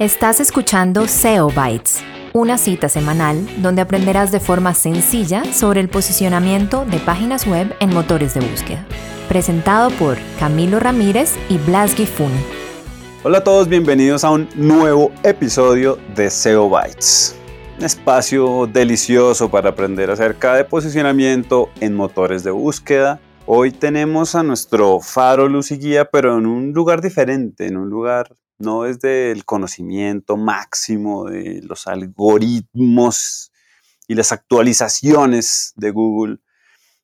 Estás escuchando SEO Bytes, una cita semanal donde aprenderás de forma sencilla sobre el posicionamiento de páginas web en motores de búsqueda. Presentado por Camilo Ramírez y Blas Gifun. Hola a todos, bienvenidos a un nuevo episodio de SEO Bytes. Un espacio delicioso para aprender acerca de posicionamiento en motores de búsqueda. Hoy tenemos a nuestro faro luz y guía, pero en un lugar diferente, en un lugar no desde el conocimiento máximo de los algoritmos y las actualizaciones de Google,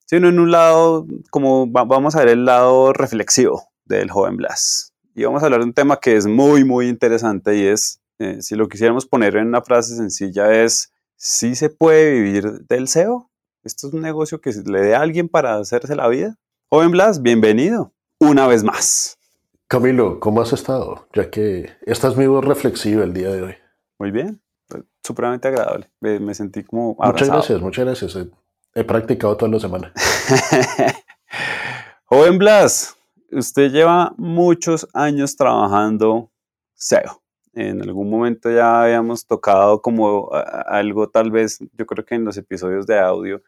sino en un lado, como vamos a ver el lado reflexivo del joven Blas. Y vamos a hablar de un tema que es muy, muy interesante y es, eh, si lo quisiéramos poner en una frase sencilla, es, ¿sí se puede vivir del SEO? ¿Esto es un negocio que le dé a alguien para hacerse la vida? Joven Blas, bienvenido una vez más. Camilo, ¿cómo has estado? Ya que estás muy reflexivo el día de hoy. Muy bien, supremamente agradable. Me, sentí como abrazado. Muchas gracias, muchas gracias. He, practicado toda la semana. Joven Blas, usted lleva muchos años trabajando SEO. En algún momento ya habíamos tocado como algo tal vez, yo creo que en los episodios de audio,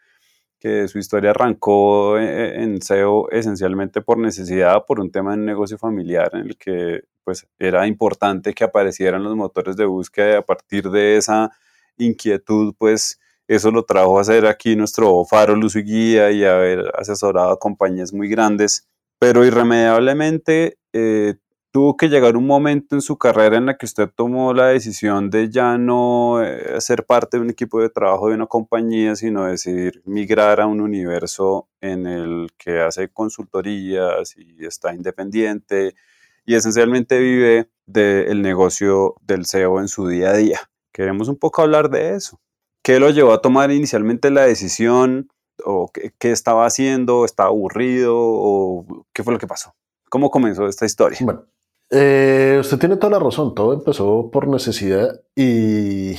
que su historia arrancó eh, en SEO esencialmente por necesidad, por un tema de un negocio familiar en el que pues era importante que aparecieran los motores de búsqueda y a partir de esa inquietud pues eso lo trajo a hacer aquí nuestro faro luz y guía y haber asesorado a compañías muy grandes, pero irremediablemente eh, tuvo que llegar un momento en su carrera en la que usted tomó la decisión de ya no eh, ser parte de un equipo de trabajo de una compañía, sino decidir migrar a un universo en el que hace consultorías y está independiente y esencialmente vive del negocio del SEO en su día a día. Queremos un poco hablar de eso. ¿Qué lo llevó a tomar inicialmente la decisión? ¿O qué, estaba haciendo? ¿Estaba aburrido? ¿O qué fue lo que pasó? ¿Cómo comenzó esta historia? Eh, usted tiene toda la razón, todo empezó por necesidad y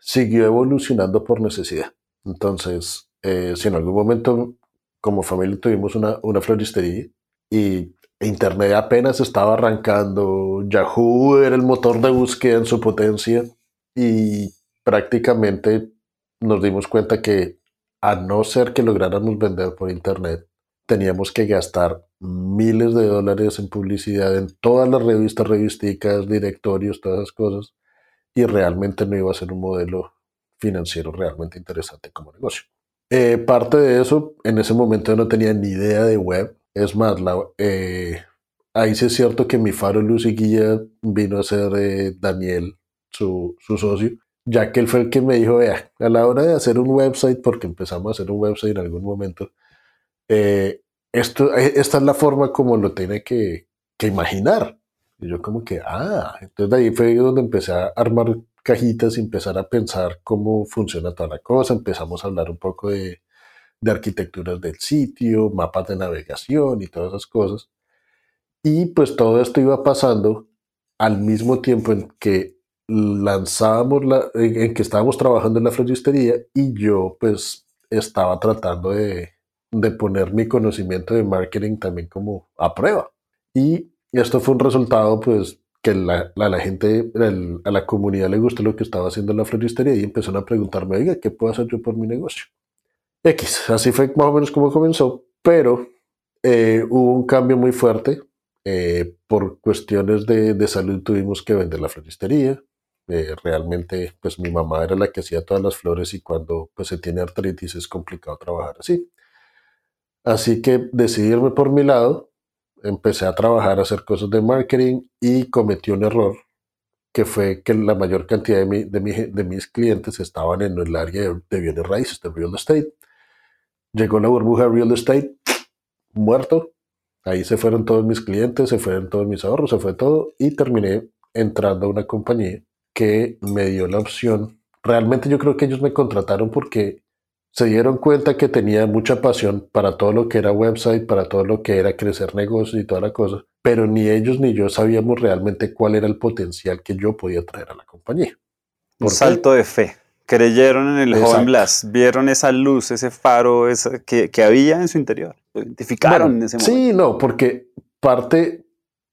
siguió evolucionando por necesidad. Entonces, eh, si en algún momento como familia tuvimos una, una floristería y Internet apenas estaba arrancando, Yahoo era el motor de búsqueda en su potencia y prácticamente nos dimos cuenta que a no ser que lográramos vender por Internet, teníamos que gastar miles de dólares en publicidad en todas las revistas, revisticas, directorios, todas esas cosas, y realmente no iba a ser un modelo financiero realmente interesante como negocio. Eh, parte de eso, en ese momento no tenía ni idea de web. Es más, la, eh, ahí sí es cierto que mi faro luz y guía vino a ser eh, Daniel, su, su socio, ya que él fue el que me dijo, vea, a la hora de hacer un website, porque empezamos a hacer un website en algún momento, eh, esto, eh, esta es la forma como lo tiene que, que, imaginar. Y yo como que, ah, entonces de ahí fue donde empecé a armar cajitas y empezar a pensar cómo funciona toda la cosa. Empezamos a hablar un poco de, de arquitecturas del sitio, mapas de navegación y todas esas cosas. Y pues todo esto iba pasando al mismo tiempo en que lanzábamos la, en que estábamos trabajando en la floristería y yo pues estaba tratando de, de poner mi conocimiento de marketing también como a prueba. Y esto fue un resultado, pues, que la, la, gente, a la comunidad le gustó lo que estaba haciendo la floristería y empezaron a preguntarme, oiga, ¿qué puedo hacer yo por mi negocio? X, así fue más o menos como comenzó, pero eh, hubo un cambio muy fuerte. Eh, por cuestiones de, de, salud tuvimos que vender la floristería. Eh, realmente, pues mi mamá era la que hacía todas las flores y cuando pues, se tiene artritis es complicado trabajar así. Así que decidí irme por mi lado, empecé a trabajar, a hacer cosas de marketing y cometí un error, que fue que la mayor cantidad de, de, mis clientes estaban en el área de, bienes raíces, de real estate. Llegó la burbuja real estate, muerto. Ahí se fueron todos mis clientes, se fueron todos mis ahorros, se fue todo y terminé entrando a una compañía que me dio la opción. Realmente yo creo que ellos me contrataron porque se dieron cuenta que tenía mucha pasión para todo lo que era website, para todo lo que era crecer negocios y toda la cosa, pero ni ellos ni yo sabíamos realmente cuál era el potencial que yo podía traer a la compañía. Un salto de fe. Creyeron en el joven Blas, vieron esa luz, ese faro que, que, había en su interior, lo identificaron en ese momento. Sí, no, porque parte,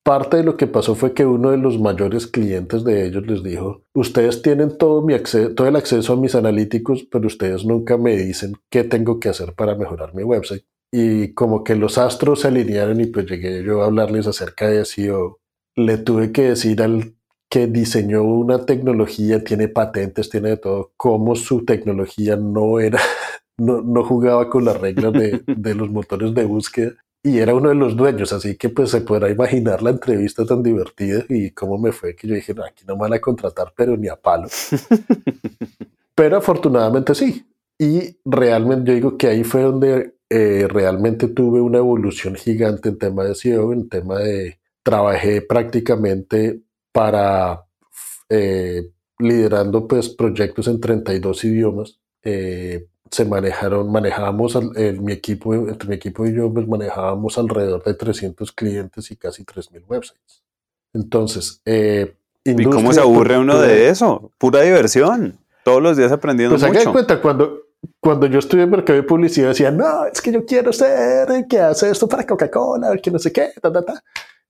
parte de lo que pasó fue que uno de los mayores clientes de ellos les dijo, ustedes tienen todo, mi todo el acceso a mis analíticos, pero ustedes nunca me dicen qué tengo que hacer para mejorar mi website. Y como que los astros se alinearon y pues llegué yo a hablarles acerca de SEO. Le tuve que decir al que diseñó una tecnología, tiene patentes, tiene de todo, cómo su tecnología no era, no, no jugaba con las reglas de, de los motores de búsqueda y era uno de los dueños, así que pues se podrá imaginar la entrevista tan divertida y cómo me fue que yo dije, no, aquí no me van a contratar, pero ni a palo. pero afortunadamente sí. Y realmente yo digo que ahí fue donde eh, realmente tuve una evolución gigante en tema de SEO, en tema de trabajé prácticamente para eh, liderando pues proyectos en 32 idiomas. Eh, se manejaron, manejábamos, el, mi equipo, entre mi equipo y yo, pues manejábamos alrededor de 300 clientes y casi 3.000 websites. Entonces, eh, ¿y cómo se aburre uno de eso? Pura diversión. Todos los días aprendiendo pues mucho. Pues cuenta, cuando, cuando yo estuve en mercado de publicidad, decía, no, es que yo quiero ser el que hace esto para Coca-Cola, que no sé qué, ta, ta, ta.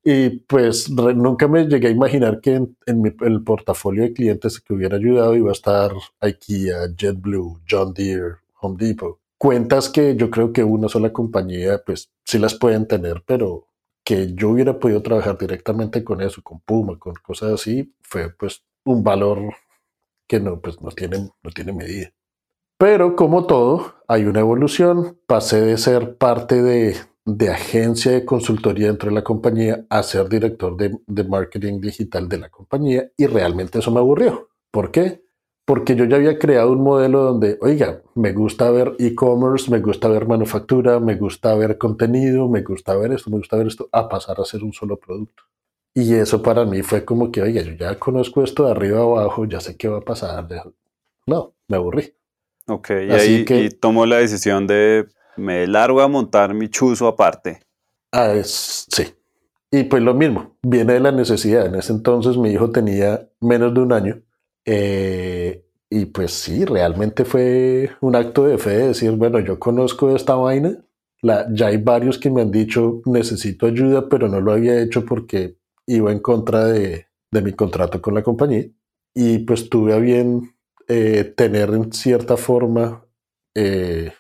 Y pues nunca me llegué a imaginar que en, mi, el portafolio de clientes que hubiera ayudado iba a estar IKEA, JetBlue, John Deere, Home Depot. Cuentas que yo creo que una sola compañía, pues sí las pueden tener, pero que yo hubiera podido trabajar directamente con eso, con Puma, con cosas así, fue pues un valor que no, pues no tiene, no tiene medida. Pero como todo, hay una evolución. Pasé de ser parte de, de agencia de consultoría dentro de la compañía a ser director de, de marketing digital de la compañía y realmente eso me aburrió. ¿Por qué? Porque yo ya había creado un modelo donde, oiga, me gusta ver e-commerce, me gusta ver manufactura, me gusta ver contenido, me gusta ver esto, me gusta ver esto, a pasar a ser un solo producto. Y eso para mí fue como que, oiga, yo ya conozco esto de arriba a abajo, ya sé qué va a pasar. No, me aburrí. Ok, y ahí que, tomó la decisión de me largo a montar mi chuzo aparte. Ah, es, sí. Y pues lo mismo, viene de la necesidad. En ese entonces mi hijo tenía menos de un año eh, y pues sí, realmente fue un acto de fe de decir, bueno, yo conozco esta vaina, la, ya hay varios que me han dicho, necesito ayuda, pero no lo había hecho porque iba en contra de, de mi contrato con la compañía. Y pues tuve a bien eh, tener en cierta forma eh,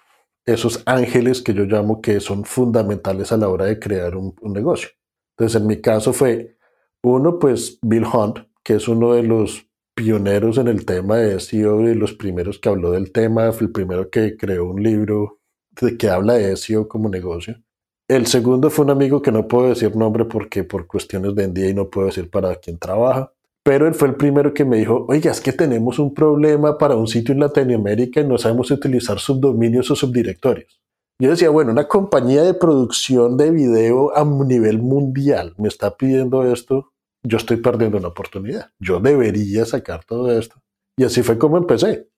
esos ángeles que yo llamo que son fundamentales a la hora de crear un, un negocio. Entonces, en mi caso fue, uno, pues Bill Hunt, que es uno de los pioneros en el tema de SEO y los primeros que habló del tema, fue el primero que creó un libro de que habla de SEO como negocio. El segundo fue un amigo que no puedo decir nombre porque por cuestiones de día y no puedo decir para quién trabaja, pero él fue el primero que me dijo, oiga, es que tenemos un problema para un sitio en Latinoamérica y no sabemos utilizar subdominios o subdirectorios. Yo decía, bueno, una compañía de producción de video a nivel mundial me está pidiendo esto yo estoy perdiendo una oportunidad. Yo debería sacar todo esto. Y así fue como empecé.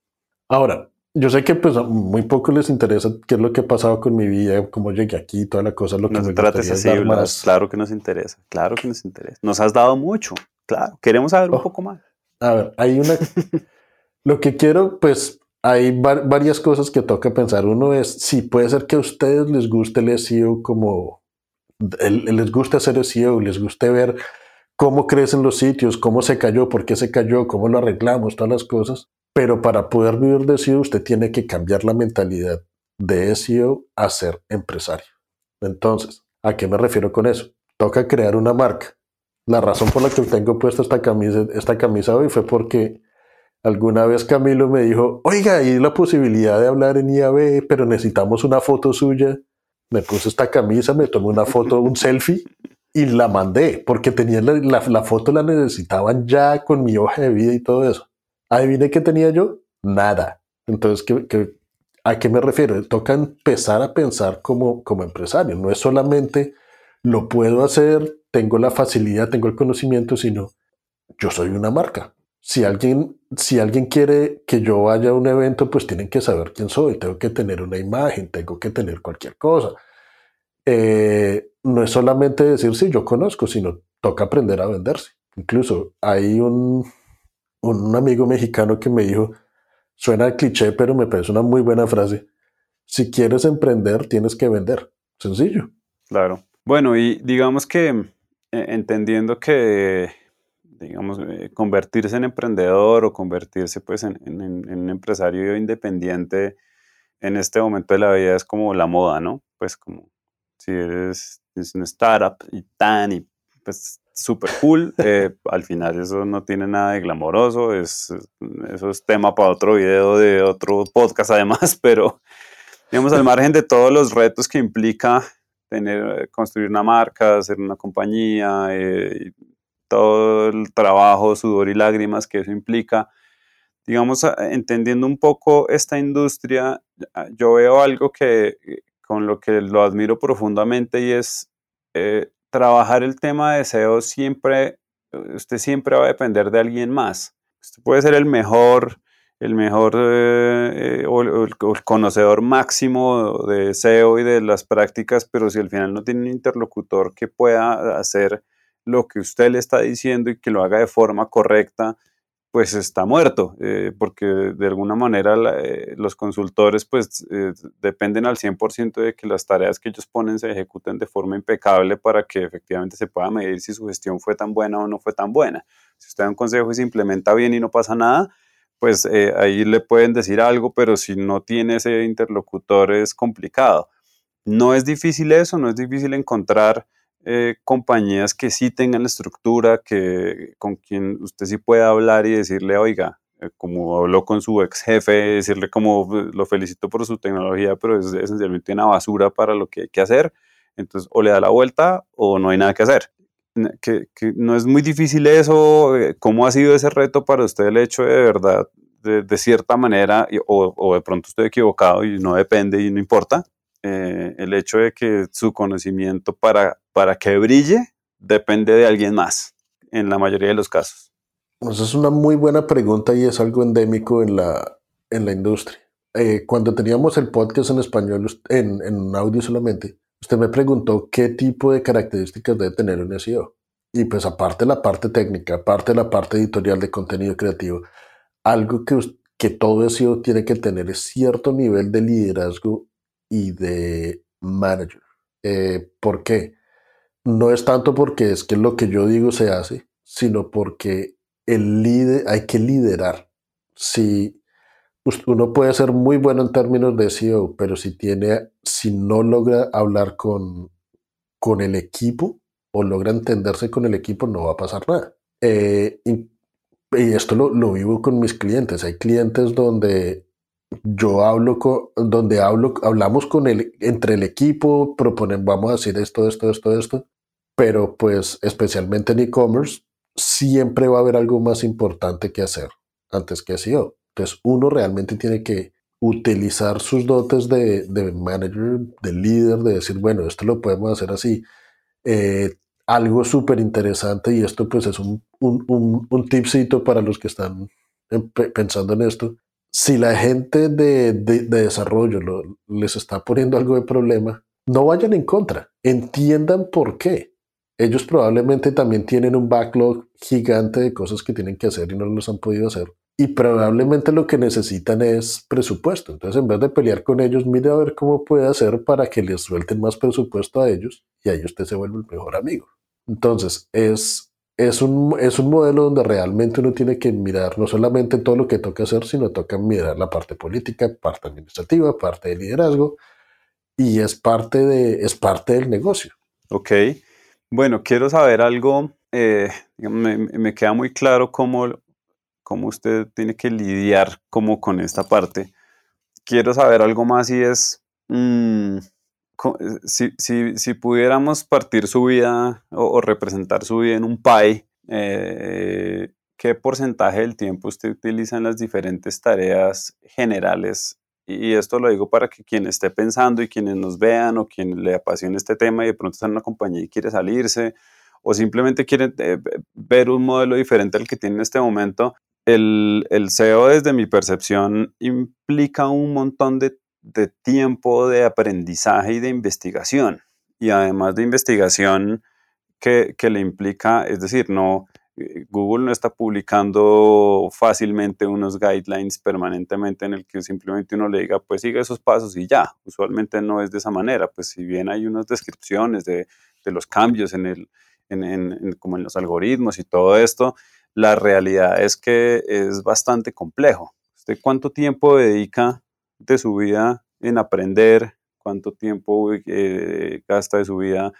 Ahora, yo sé que pues a muy poco les interesa qué es lo que ha pasado con mi vida, cómo llegué aquí, toda la cosa, lo que me trata así, más. Claro que nos interesa, claro que nos interesa. Nos has dado mucho, claro. Queremos saber un oh. poco más. A ver, hay una... lo que quiero, pues, hay varias cosas que toca pensar. Uno es, si puede ser que a ustedes les guste el SEO como... les guste hacer SEO, les guste ver cómo crecen los sitios, cómo se cayó, por qué se cayó, cómo lo arreglamos, todas las cosas. Pero para poder vivir de SEO, usted tiene que cambiar la mentalidad de SEO a ser empresario. Entonces, ¿a qué me refiero con eso? Toca crear una marca. La razón por la que tengo puesta esta camisa, esta camisa hoy fue porque alguna vez Camilo me dijo, oiga, hay la posibilidad de hablar en IAB, pero necesitamos una foto suya. Me puse esta camisa, me tomé una foto, un selfie y la mandé porque tenía la, foto la necesitaban ya con mi hoja de vida y todo eso. Adivine qué tenía yo, nada. Entonces, ¿qué, a qué me refiero? Toca empezar a pensar como, como empresario. No es solamente lo puedo hacer, tengo la facilidad, tengo el conocimiento, sino yo soy una marca. Si alguien, si alguien quiere que yo vaya a un evento, pues tienen que saber quién soy, tengo que tener una imagen, tengo que tener cualquier cosa. Eh, no es solamente decir, sí, yo conozco, sino toca aprender a venderse. Incluso hay un, un amigo mexicano que me dijo, suena cliché, pero me parece una muy buena frase. Si quieres emprender, tienes que vender. Sencillo. Claro. Bueno, y digamos que entendiendo que, digamos, eh, convertirse en emprendedor o convertirse pues en, un empresario independiente en este momento de la vida es como la moda, ¿no? Pues como si eres, es un startup y tan y pues súper cool, eh, al final eso no tiene nada de glamoroso, es, eso es tema para otro video de otro podcast además, pero digamos al margen de todos los retos que implica tener, construir una marca, hacer una compañía, eh, todo el trabajo, sudor y lágrimas que eso implica, digamos, entendiendo un poco esta industria, yo veo algo que con lo que lo admiro profundamente y es eh, trabajar el tema de SEO siempre, usted siempre va a depender de alguien más. Usted puede ser el mejor, el mejor eh, o, el, conocedor máximo de SEO y de las prácticas, pero si al final no tiene un interlocutor que pueda hacer lo que usted le está diciendo y que lo haga de forma correcta, pues está muerto, eh, porque de alguna manera eh, los consultores pues eh, dependen al 100% de que las tareas que ellos ponen se ejecuten de forma impecable para que efectivamente se pueda medir si su gestión fue tan buena o no fue tan buena. Si usted da un consejo y se implementa bien y no pasa nada, pues ahí le pueden decir algo, pero si no tiene ese interlocutor es complicado. No es difícil eso, no es difícil encontrar eh, compañías que sí tengan la estructura, que, con quien usted sí pueda hablar y decirle, oiga, eh, como habló con su ex jefe, decirle como lo felicito por su tecnología, pero es esencialmente una basura para lo que hay que hacer. Entonces, o le da la vuelta o no hay nada que hacer. Que, que no es muy difícil eso. Eh, ¿Cómo ha sido ese reto para usted el hecho de, verdad, de, de cierta manera, o, o de pronto estoy equivocado y no depende y no importa, eh, el hecho de que su conocimiento para, para que brille depende de alguien más, en la mayoría de los casos. Pues es una muy buena pregunta y es algo endémico en la, en la industria. Eh, cuando teníamos el podcast en español, en, en audio solamente, usted me preguntó qué tipo de características debe tener un SEO. Y pues aparte de la parte técnica, aparte de la parte editorial de contenido creativo, algo que, que todo SEO tiene que tener es cierto nivel de liderazgo y de manager. Eh, ¿Por qué? No es tanto porque es que lo que yo digo se hace, sino porque el líder, hay que liderar. Si uno puede ser muy bueno en términos de SEO, pero si tiene, si no logra hablar con, con el equipo o logra entenderse con el equipo, no va a pasar nada. Eh, y, y, esto lo, lo, vivo con mis clientes. Hay clientes donde yo hablo con, donde hablo, hablamos con el, entre el equipo, proponen, vamos a hacer esto, esto, esto, esto, pero pues especialmente en e-commerce, siempre va a haber algo más importante que hacer antes que SEO. Entonces uno realmente tiene que utilizar sus dotes de, de manager, de líder, de decir, bueno, esto lo podemos hacer así. Eh, algo súper interesante y esto pues es un, un, un, un tipcito para los que están pensando en esto si la gente de, desarrollo les está poniendo algo de problema, no vayan en contra, entiendan por qué. Ellos probablemente también tienen un backlog gigante de cosas que tienen que hacer y no los han podido hacer. Y probablemente lo que necesitan es presupuesto. Entonces, en vez de pelear con ellos, mire a ver cómo puede hacer para que les suelten más presupuesto a ellos y ahí usted se vuelve el mejor amigo. Entonces, es es un, es un modelo donde realmente uno tiene que mirar no solamente todo lo que toca hacer, sino toca mirar la parte política, parte administrativa, parte de liderazgo, y es parte, de, es parte del negocio. Ok. Bueno, quiero saber algo, eh, me, me, queda muy claro cómo, cómo usted tiene que lidiar como con esta parte. Quiero saber algo más y es, mmm, si, si, si, pudiéramos partir su vida o, representar su vida en un pie, eh, ¿qué porcentaje del tiempo usted utiliza en las diferentes tareas generales? Y esto lo digo para que quien esté pensando y quienes nos vean o quien le apasione este tema y de pronto está en una compañía y quiere salirse o simplemente quiere eh, ver un modelo diferente al que tiene en este momento, el, el SEO desde mi percepción implica un montón de de tiempo de aprendizaje y de investigación. Y además de investigación que, le implica, es decir, no, eh, Google no está publicando fácilmente unos guidelines permanentemente en el que simplemente uno le diga, pues sigue esos pasos y ya. Usualmente no es de esa manera, pues si bien hay unas descripciones de, los cambios en el, en, como en los algoritmos y todo esto, la realidad es que es bastante complejo. ¿Usted cuánto tiempo dedica de su vida en aprender? ¿Cuánto tiempo eh, gasta de su vida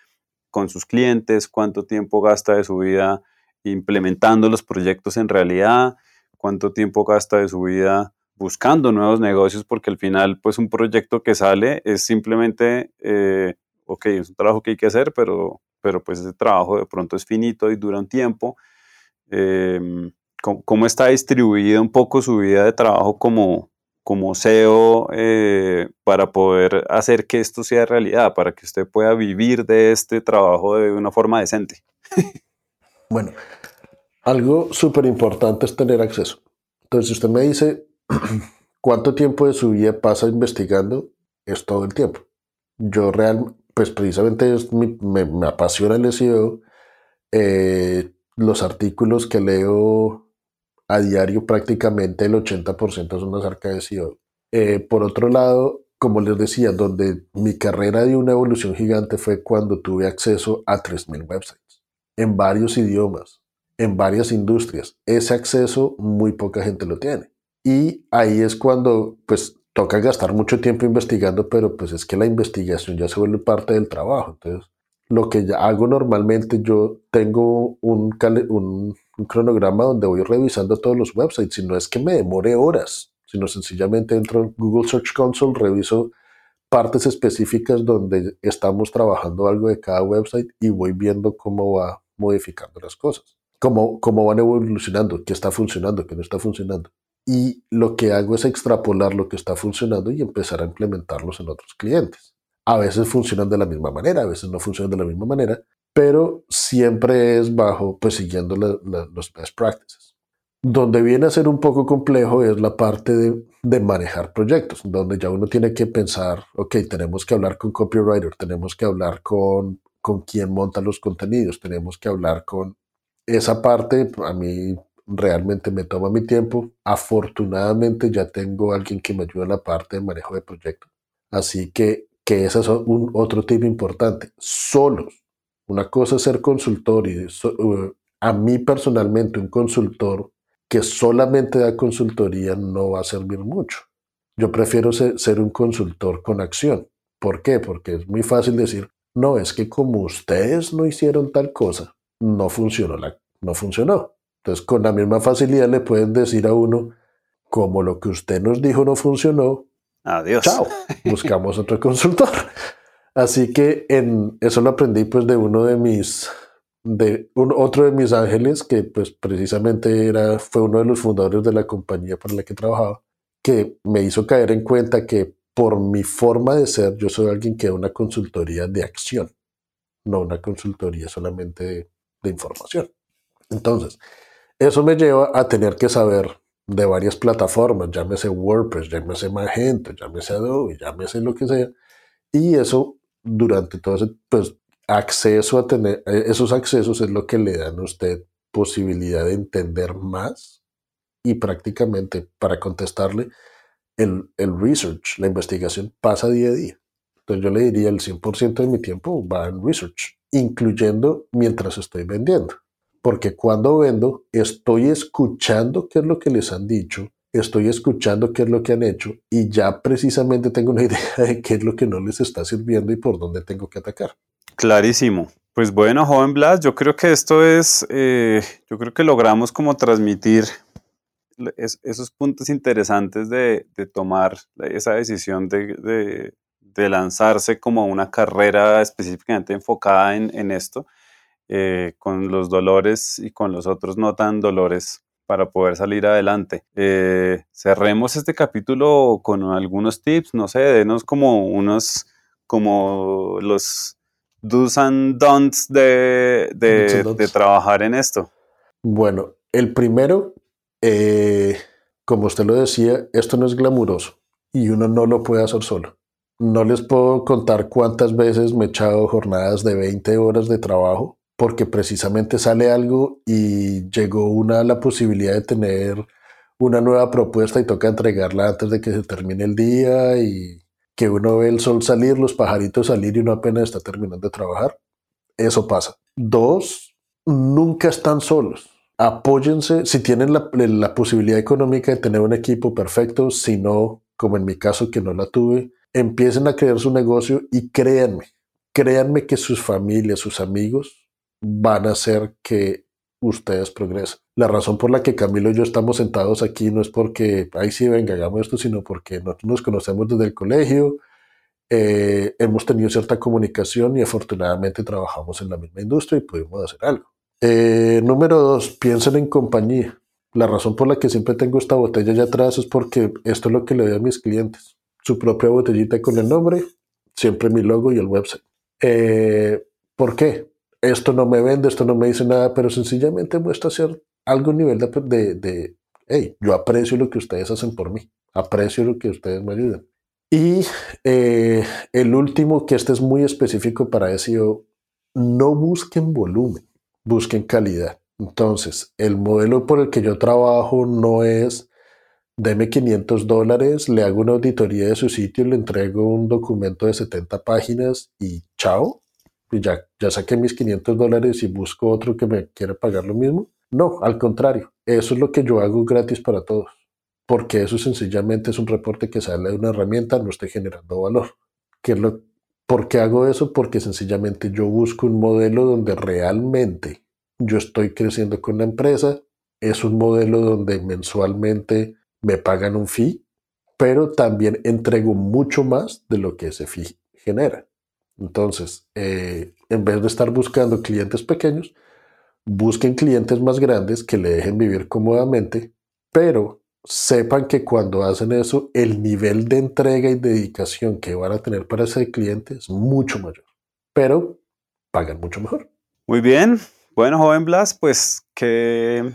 con sus clientes? ¿Cuánto tiempo gasta de su vida implementando los proyectos en realidad? ¿Cuánto tiempo gasta de su vida buscando nuevos negocios? Porque al final, pues un proyecto que sale es simplemente, eh, ok, es un trabajo que hay que hacer, pero, pero pues ese trabajo de pronto es finito y dura un tiempo. Em, ¿cómo, está distribuida un poco su vida de trabajo como, como CEO eh, para poder hacer que esto sea realidad, para que usted pueda vivir de este trabajo de una forma decente? bueno, algo súper importante es tener acceso. Entonces, usted me dice cuánto tiempo de su vida pasa investigando, es todo el tiempo. Yo real, pues precisamente me, me, apasiona el SEO. Eh, los artículos que leo a diario, prácticamente el 80% son acerca de SEO. Eh, por otro lado, como les decía, donde mi carrera dio una evolución gigante fue cuando tuve acceso a 3.000 websites en varios idiomas, en varias industrias. Ese acceso muy poca gente lo tiene. Y ahí es cuando pues toca gastar mucho tiempo investigando, pero pues es que la investigación ya se vuelve parte del trabajo. Entonces, lo que ya hago normalmente, yo tengo un, un, cronograma donde voy revisando todos los websites, y no es que me demore horas, sino sencillamente entro en Google Search Console, reviso partes específicas donde estamos trabajando algo de cada website y voy viendo cómo va modificando las cosas, cómo, cómo van evolucionando, qué está funcionando, qué no está funcionando. Y lo que hago es extrapolar lo que está funcionando y empezar a implementarlos en otros clientes. A veces funcionan de la misma manera, a veces no funcionan de la misma manera, pero siempre es bajo, pues siguiendo los best practices. Donde viene a ser un poco complejo es la parte de, de, manejar proyectos, donde ya uno tiene que pensar, ok, tenemos que hablar con copywriter, tenemos que hablar con, con quien monta los contenidos, tenemos que hablar con esa parte, a mí realmente me toma mi tiempo. Afortunadamente ya tengo alguien que me ayuda en la parte de manejo de proyectos. Así que que ese es un, otro tip importante, solos. Una cosa es ser consultor y uh, a mí personalmente un consultor que solamente da consultoría no va a servir mucho. Yo prefiero ser, un consultor con acción. ¿Por qué? Porque es muy fácil decir, no, es que como ustedes no hicieron tal cosa, no funcionó. La, no funcionó. Entonces, con la misma facilidad le pueden decir a uno, como lo que usted nos dijo no funcionó, Adiós. Chao. Buscamos otro consultor. Así que en eso lo aprendí pues de uno de mis de un, otro de mis ángeles que pues precisamente era fue uno de los fundadores de la compañía para la que trabajaba que me hizo caer en cuenta que por mi forma de ser yo soy alguien que da una consultoría de acción no una consultoría solamente de, de información entonces eso me lleva a tener que saber de varias plataformas, llámese WordPress, llámese Magento, llámese Adobe, llámese lo que sea. Y eso durante todo ese pues, acceso a tener, eh, esos accesos es lo que le dan a usted posibilidad de entender más y prácticamente para contestarle el, el research, la investigación pasa día a día. Entonces yo le diría el 100% de mi tiempo va en research, incluyendo mientras estoy vendiendo porque cuando vendo estoy escuchando qué es lo que les han dicho, estoy escuchando qué es lo que han hecho y ya precisamente tengo una idea de qué es lo que no les está sirviendo y por dónde tengo que atacar. Clarísimo. Pues bueno, joven Blas, yo creo que esto es, eh, yo creo que logramos como transmitir esos puntos interesantes de, tomar esa decisión de, lanzarse como una carrera específicamente enfocada en esto eh, con los dolores y con los otros no tan dolores para poder salir adelante. Eh, cerremos este capítulo con algunos tips, no sé, denos como unos, como los do's and don'ts de, de, trabajar en esto. Bueno, el primero, eh, como usted lo decía, esto no es glamuroso y uno no lo puede hacer solo. No les puedo contar cuántas veces me he echado jornadas de 20 horas de trabajo porque precisamente sale algo y llegó una la posibilidad de tener una nueva propuesta y toca entregarla antes de que se termine el día y que uno ve el sol salir, los pajaritos salir y uno apenas está terminando de trabajar. eso pasa. Dos, nunca están solos. Apóyense si tienen la, la posibilidad económica de tener un equipo perfecto, si no, como en mi caso que no la tuve, empiecen a crear su negocio y créanme, créanme que sus familias, sus amigos van a hacer que ustedes progresen. La razón por la que Camilo y yo estamos sentados aquí no es porque, ay sí, venga, hagamos esto, sino porque nosotros nos conocemos desde el colegio, eh, hemos tenido cierta comunicación y afortunadamente trabajamos en la misma industria y pudimos hacer algo. Eh, número dos, piensen en compañía. La razón por la que siempre tengo esta botella allá atrás es porque esto es lo que le doy a mis clientes. Su propia botellita con el nombre, siempre mi logo y el website. Eh, ¿Por qué? Esto no me vende, esto no me dice nada, pero sencillamente muestra ser algo nivel de, de, de, hey, yo aprecio lo que ustedes hacen por mí, aprecio lo que ustedes me ayudan. Y eh, el último, que este es muy específico para SEO, no busquen volumen, busquen calidad. Entonces, el modelo por el que yo trabajo no es, deme 500 dólares, le hago una auditoría de su sitio, le entrego un documento de 70 páginas y chao, y ya, ya saqué mis 500 dólares y busco otro que me quiera pagar lo mismo. No, al contrario, eso es lo que yo hago gratis para todos, porque eso sencillamente es un reporte que sale de una herramienta, no estoy generando valor. ¿Qué ¿Por qué hago eso? Porque sencillamente yo busco un modelo donde realmente yo estoy creciendo con la empresa, es un modelo donde mensualmente me pagan un fee, pero también entrego mucho más de lo que ese fee genera. Entonces, eh, en vez de estar buscando clientes pequeños, busquen clientes más grandes que le dejen vivir cómodamente, pero sepan que cuando hacen eso, el nivel de entrega y dedicación que van a tener para ese cliente es mucho mayor, pero pagan mucho mejor. Muy bien, bueno, joven Blas, pues qué,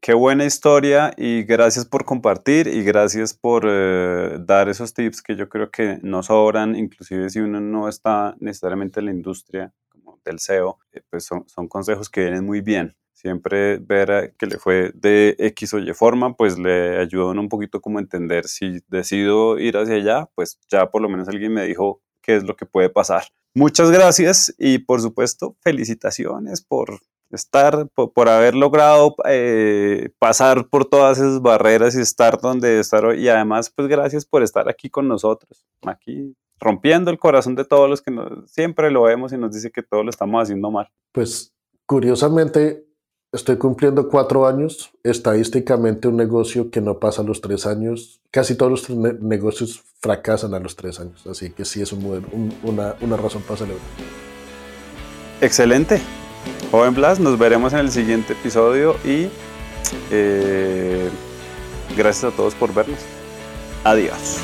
qué, buena historia y gracias por compartir y gracias por eh, dar esos tips que yo creo que no sobran, inclusive si uno no está necesariamente en la industria como del SEO, eh, pues son, son, consejos que vienen muy bien. Siempre ver que le fue de X o Y forma, pues le ayudó un poquito como entender si decido ir hacia allá, pues ya por lo menos alguien me dijo qué es lo que puede pasar. Muchas gracias y por supuesto felicitaciones por estar, por, haber logrado eh, pasar por todas esas barreras y estar donde estar hoy. Y además, pues gracias por estar aquí con nosotros, aquí rompiendo el corazón de todos los que siempre lo vemos y nos dice que todo lo estamos haciendo mal. Pues curiosamente, Estoy cumpliendo cuatro años. Estadísticamente, un negocio que no pasa a los tres años, casi todos los negocios fracasan a los tres años. Así que sí es un, una, una, razón para celebrar. Excelente. Joven Blas, nos veremos en el siguiente episodio y eh, gracias a todos por vernos. Adiós.